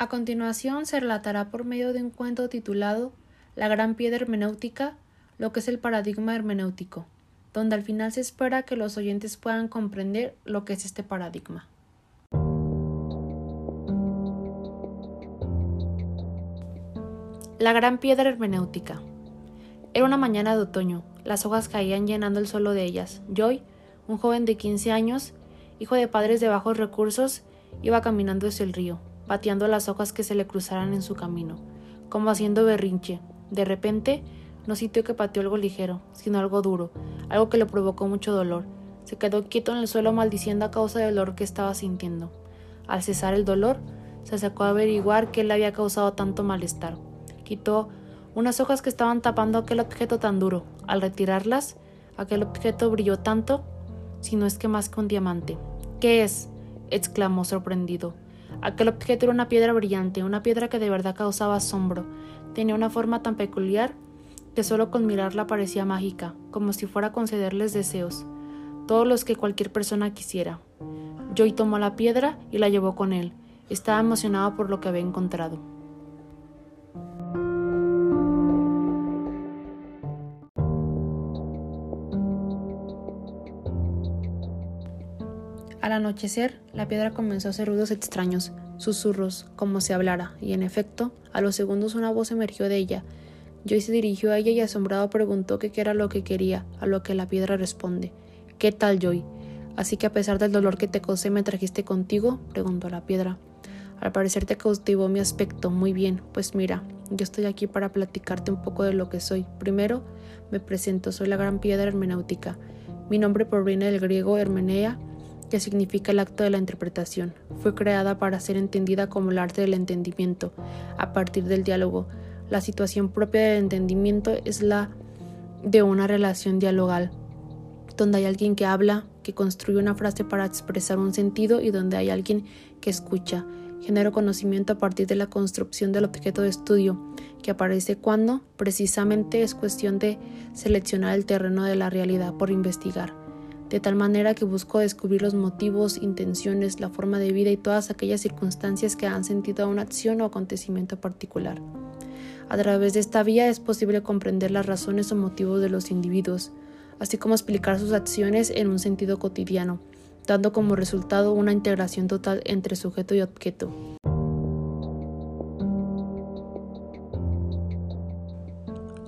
A continuación se relatará por medio de un cuento titulado La gran piedra hermenéutica, lo que es el paradigma hermenéutico, donde al final se espera que los oyentes puedan comprender lo que es este paradigma. La gran piedra hermenéutica. Era una mañana de otoño, las hojas caían llenando el suelo de ellas. Joy, un joven de 15 años, hijo de padres de bajos recursos, iba caminando hacia el río, pateando las hojas que se le cruzaran en su camino, como haciendo berrinche. De repente, no sintió que pateó algo ligero, sino algo duro, algo que le provocó mucho dolor. Se quedó quieto en el suelo maldiciendo a causa del dolor que estaba sintiendo. Al cesar el dolor, se sacó a averiguar qué le había causado tanto malestar. Quitó unas hojas que estaban tapando aquel objeto tan duro. Al retirarlas, aquel objeto brilló tanto, si no es que más que un diamante. ¿Qué es? exclamó sorprendido. Aquel objeto era una piedra brillante, una piedra que de verdad causaba asombro. Tenía una forma tan peculiar que solo con mirarla parecía mágica, como si fuera a concederles deseos, todos los que cualquier persona quisiera. Joy tomó la piedra y la llevó con él. Estaba emocionado por lo que había encontrado. Al anochecer, la piedra comenzó a hacer ruidos extraños, susurros, como si hablara, y en efecto, a los segundos una voz emergió de ella. Joy se dirigió a ella y asombrado preguntó qué era lo que quería, a lo que la piedra responde. ¿Qué tal, Joy? Así que a pesar del dolor que te causé, ¿me trajiste contigo? preguntó la piedra. Al parecer te cautivó mi aspecto. Muy bien, pues mira, yo estoy aquí para platicarte un poco de lo que soy. Primero, me presento, soy la gran piedra hermenéutica. Mi nombre proviene del griego hermenea, que significa el acto de la interpretación. Fue creada para ser entendida como el arte del entendimiento, a partir del diálogo. La situación propia del entendimiento es la de una relación dialogal, donde hay alguien que habla, que construye una frase para expresar un sentido y donde hay alguien que escucha. Genero conocimiento a partir de la construcción del objeto de estudio, que aparece cuando precisamente es cuestión de seleccionar el terreno de la realidad por investigar de tal manera que busco descubrir los motivos, intenciones, la forma de vida y todas aquellas circunstancias que han sentido a una acción o acontecimiento particular. A través de esta vía es posible comprender las razones o motivos de los individuos, así como explicar sus acciones en un sentido cotidiano, dando como resultado una integración total entre sujeto y objeto.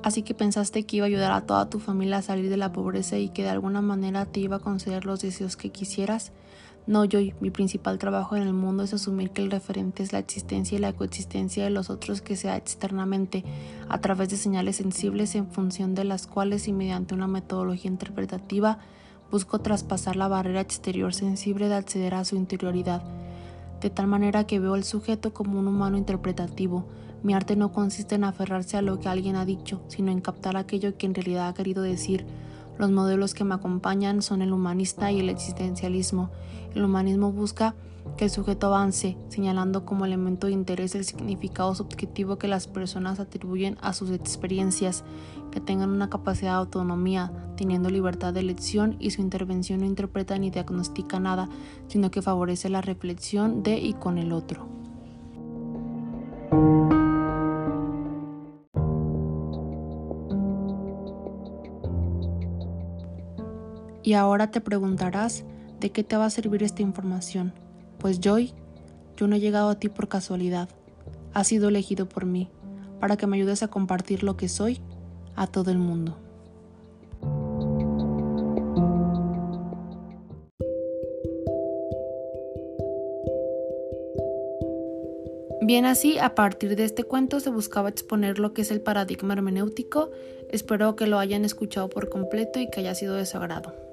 Así que pensaste que iba a ayudar a toda tu familia a salir de la pobreza y que de alguna manera te iba a conceder los deseos que quisieras. No, yo, mi principal trabajo en el mundo es asumir que el referente es la existencia y la coexistencia de los otros que sea externamente, a través de señales sensibles en función de las cuales y mediante una metodología interpretativa busco traspasar la barrera exterior sensible de acceder a su interioridad, de tal manera que veo al sujeto como un humano interpretativo, mi arte no consiste en aferrarse a lo que alguien ha dicho, sino en captar aquello que en realidad ha querido decir. Los modelos que me acompañan son el humanista y el existencialismo. El humanismo busca que el sujeto avance, señalando como elemento de interés el significado subjetivo que las personas atribuyen a sus experiencias, que tengan una capacidad de autonomía, teniendo libertad de elección y su intervención no interpreta ni diagnostica nada, sino que favorece la reflexión de y con el otro. Y ahora te preguntarás de qué te va a servir esta información. Pues Joy, yo no he llegado a ti por casualidad. Has sido elegido por mí, para que me ayudes a compartir lo que soy a todo el mundo. Bien así, a partir de este cuento se buscaba exponer lo que es el paradigma hermenéutico. Espero que lo hayan escuchado por completo y que haya sido de su agrado.